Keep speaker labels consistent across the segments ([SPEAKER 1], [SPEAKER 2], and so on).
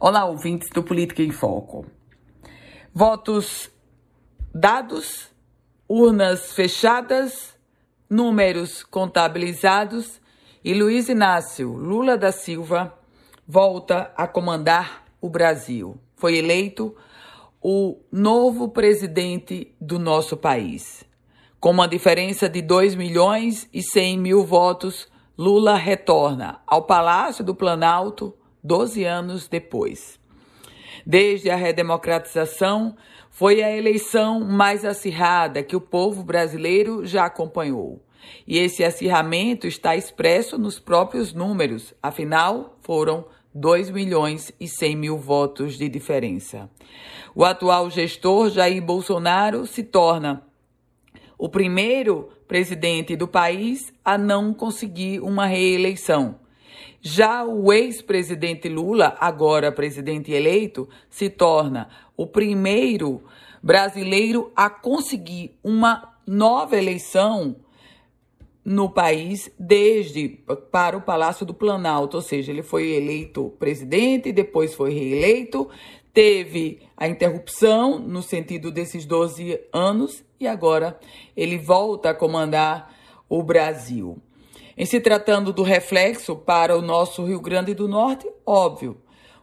[SPEAKER 1] Olá, ouvintes do Política em Foco. Votos dados, urnas fechadas, números contabilizados e Luiz Inácio Lula da Silva volta a comandar o Brasil. Foi eleito o novo presidente do nosso país. Com uma diferença de 2 milhões e 100 mil votos, Lula retorna ao Palácio do Planalto 12 anos depois. Desde a redemocratização, foi a eleição mais acirrada que o povo brasileiro já acompanhou. E esse acirramento está expresso nos próprios números, afinal, foram 2 milhões e 100 mil votos de diferença. O atual gestor Jair Bolsonaro se torna o primeiro presidente do país a não conseguir uma reeleição. Já o ex-presidente Lula, agora presidente eleito, se torna o primeiro brasileiro a conseguir uma nova eleição no país desde para o Palácio do Planalto, ou seja, ele foi eleito presidente, depois foi reeleito, teve a interrupção no sentido desses 12 anos e agora ele volta a comandar o Brasil. Em se tratando do reflexo para o nosso Rio Grande do Norte, óbvio,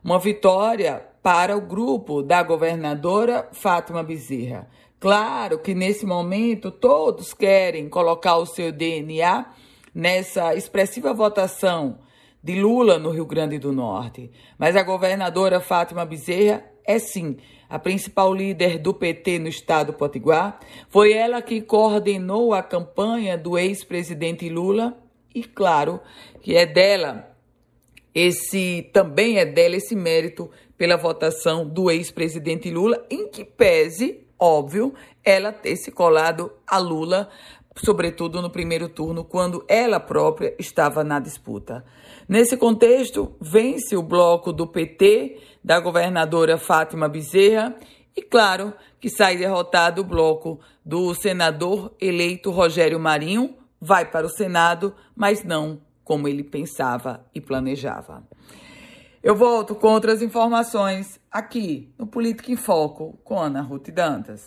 [SPEAKER 1] uma vitória para o grupo da governadora Fátima Bezerra. Claro que nesse momento todos querem colocar o seu DNA nessa expressiva votação de Lula no Rio Grande do Norte. Mas a governadora Fátima Bezerra é sim a principal líder do PT no estado do Potiguar. Foi ela que coordenou a campanha do ex-presidente Lula e claro que é dela esse também é dela esse mérito pela votação do ex-presidente Lula, em que pese óbvio, ela ter se colado a Lula, sobretudo no primeiro turno, quando ela própria estava na disputa. Nesse contexto, vence o bloco do PT, da governadora Fátima Bezerra, e claro que sai derrotado o bloco do senador eleito Rogério Marinho, vai para o Senado, mas não como ele pensava e planejava. Eu volto com outras informações aqui no Política em Foco com Ana Ruth Dantas.